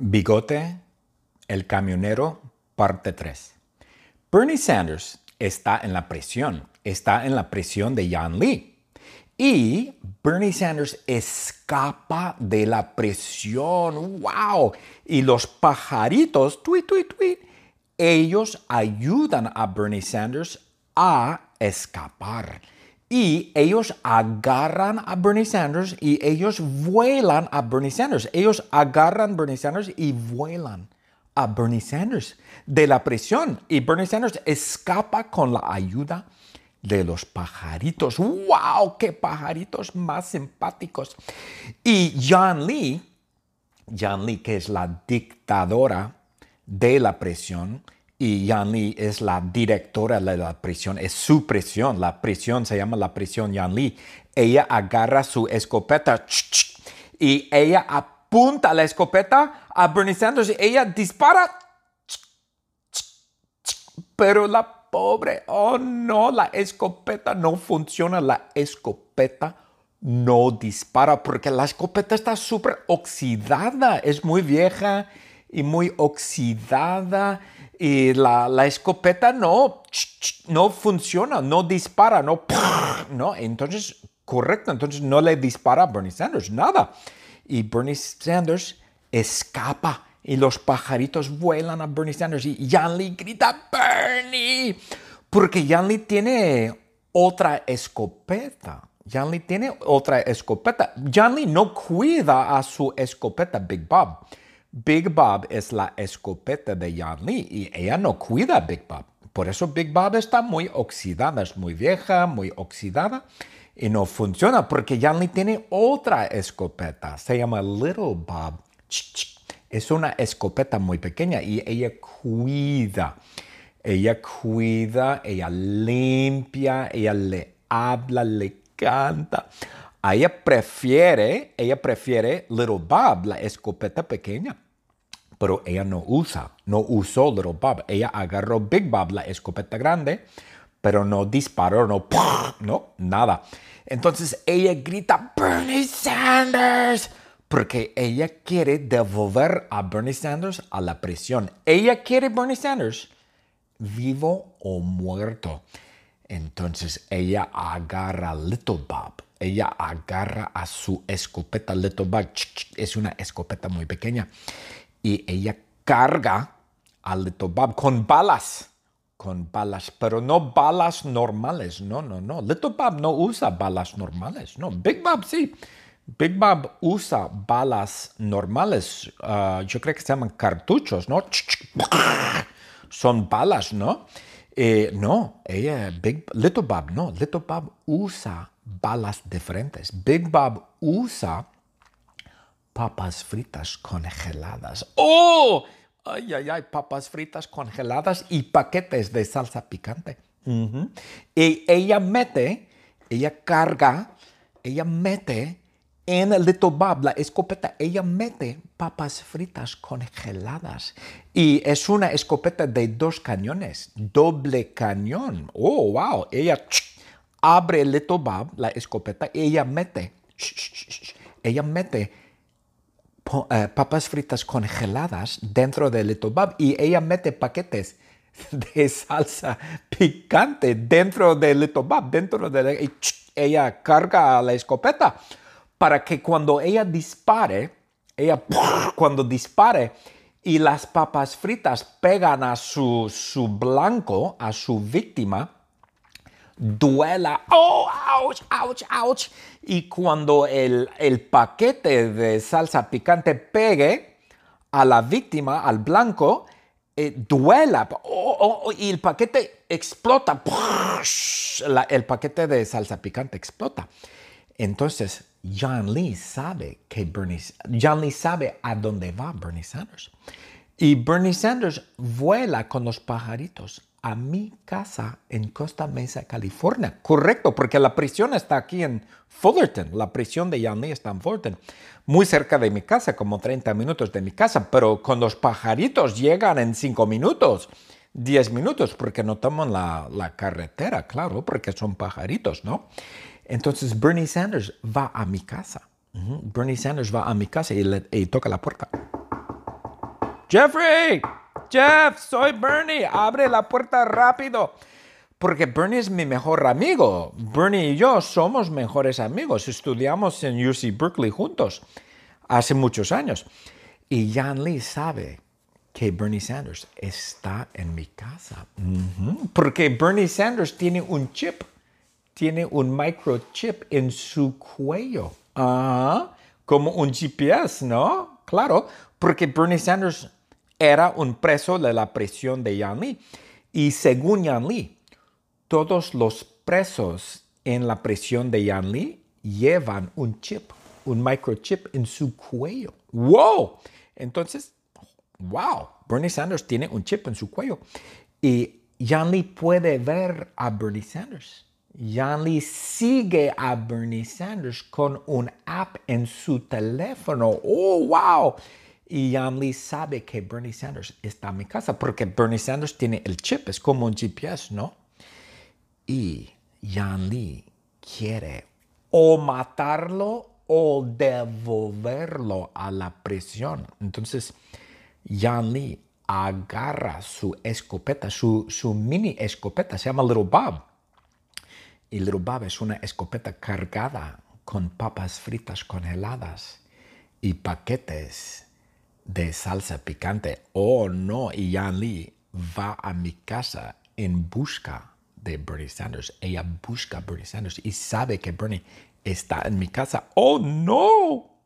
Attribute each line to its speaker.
Speaker 1: Bigote, el camionero, parte 3. Bernie Sanders está en la presión, está en la presión de Jan Lee. Y Bernie Sanders escapa de la presión. ¡Wow! Y los pajaritos, tweet, tweet, tweet, ellos ayudan a Bernie Sanders a escapar. Y ellos agarran a Bernie Sanders y ellos vuelan a Bernie Sanders. Ellos agarran a Bernie Sanders y vuelan a Bernie Sanders de la presión. Y Bernie Sanders escapa con la ayuda de los pajaritos. ¡Wow! ¡Qué pajaritos más simpáticos! Y John Lee, John Lee, que es la dictadora de la presión, y Yan es la directora de la prisión, es su prisión, la prisión se llama la prisión Yan Lee. Ella agarra su escopeta y ella apunta la escopeta a Bernie Sanders ella dispara. Pero la pobre, oh no, la escopeta no funciona, la escopeta no dispara porque la escopeta está súper oxidada, es muy vieja y muy oxidada y la, escopeta no, no funciona, no dispara, no, no, entonces, correcto, entonces no le dispara a Bernie Sanders, nada. Y Bernie Sanders escapa y los pajaritos vuelan a Bernie Sanders y Jan Lee grita, Bernie, porque Jan Lee tiene otra escopeta. Jan Lee tiene otra escopeta. Jan Lee no cuida a su escopeta Big Bob. Big Bob es la escopeta de Yan Lee y ella no cuida a Big Bob. Por eso Big Bob está muy oxidada, es muy vieja, muy oxidada y no funciona porque Yan Lee tiene otra escopeta, se llama Little Bob. Es una escopeta muy pequeña y ella cuida. Ella cuida, ella limpia, ella le habla, le canta. Ella prefiere, ella prefiere Little Bob, la escopeta pequeña. Pero ella no usa, no usó Little Bob. Ella agarró Big Bob, la escopeta grande, pero no disparó, no, no, nada. Entonces ella grita, Bernie Sanders, porque ella quiere devolver a Bernie Sanders a la prisión. Ella quiere Bernie Sanders vivo o muerto. Entonces ella agarra Little Bob ella agarra a su escopeta Little Bug, es una escopeta muy pequeña, y ella carga a Little Bob con balas, con balas, pero no balas normales, no, no, no. Little Bob no usa balas normales, no. Big Bob sí. Big Bob usa balas normales, ah, yo creo que se llaman cartuchos, ¿no? Son balas, ¿no? Eh, no, ella, Big, Little Bob, no, Little Bob usa balas diferentes. Big Bob usa papas fritas congeladas. ¡Oh! Ay, ay, ay, papas fritas congeladas y paquetes de salsa picante. Y ella mete, ella carga, ella mete en el Little Bob, la escopeta, ella mete papas fritas congeladas. Y es una escopeta de dos cañones, doble cañón. Oh, wow. Ella abre Little Bob, la escopeta, y ella mete, ella mete eh, papas fritas congeladas dentro de Little Bob y ella mete paquetes de salsa picante dentro de Little Bob, dentro de ella carga la escopeta para que cuando ella dispare, ella cuando dispare y las papas fritas pegan a su, su blanco, a su víctima, duela, oh, ouch, ouch, ouch. Y cuando el, paquete de salsa picante pegue a la víctima, al blanco, eh, duela oh, oh, oh, y el paquete explota. el paquete de salsa picante explota. Entonces, John Lee sabe que Bernie, John Lee sabe a dónde va Bernie Sanders. Y Bernie Sanders vuela con los pajaritos a mi casa en Costa Mesa, California. Correcto, porque la prisión está aquí en Fullerton. La prisión de Lee está en Fullerton. Muy cerca de mi casa, como 30 minutos de mi casa. Pero con los pajaritos llegan en 5 minutos, 10 minutos, porque no toman la, carretera, claro, porque son pajaritos, ¿no? Entonces Bernie Sanders va a mi casa. Bernie Sanders va a mi casa y, le, y toca la puerta. Jeffrey, Jeff, soy Bernie, abre la puerta rápido. Porque Bernie es mi mejor amigo. Bernie y yo somos mejores amigos. Estudiamos en UC Berkeley juntos hace muchos años. Y Jan Lee sabe que Bernie Sanders está en mi casa. Porque Bernie Sanders tiene un chip, tiene un microchip en su cuello. Ah, como un GPS, ¿no? Claro, porque Bernie Sanders era un preso de la prisión de Yan Lee. Y según Yan Lee, todos los presos en la prisión de Yan Lee llevan un chip, un microchip en su cuello. ¡Wow! Entonces, wow, Bernie Sanders tiene un chip en su cuello. Y Yan Lee puede ver a Bernie Sanders. Yan Lee sigue a Bernie Sanders con un app en su teléfono. ¡Oh, wow! Y Lee sabe que Bernie Sanders está en mi casa porque Bernie Sanders tiene el chip, es como un GPS, ¿no? Y Yan Lee quiere o matarlo o devolverlo a la prisión. Entonces, Yan Lee agarra su escopeta, su, su mini escopeta, se llama Little Bob. Y Little Bob es una escopeta cargada con papas fritas congeladas y paquetes de salsa picante. Oh no, y Yan Lee va a mi casa en busca de Bernie Sanders. Ella busca a Bernie Sanders y sabe que Bernie está en mi casa. Oh no.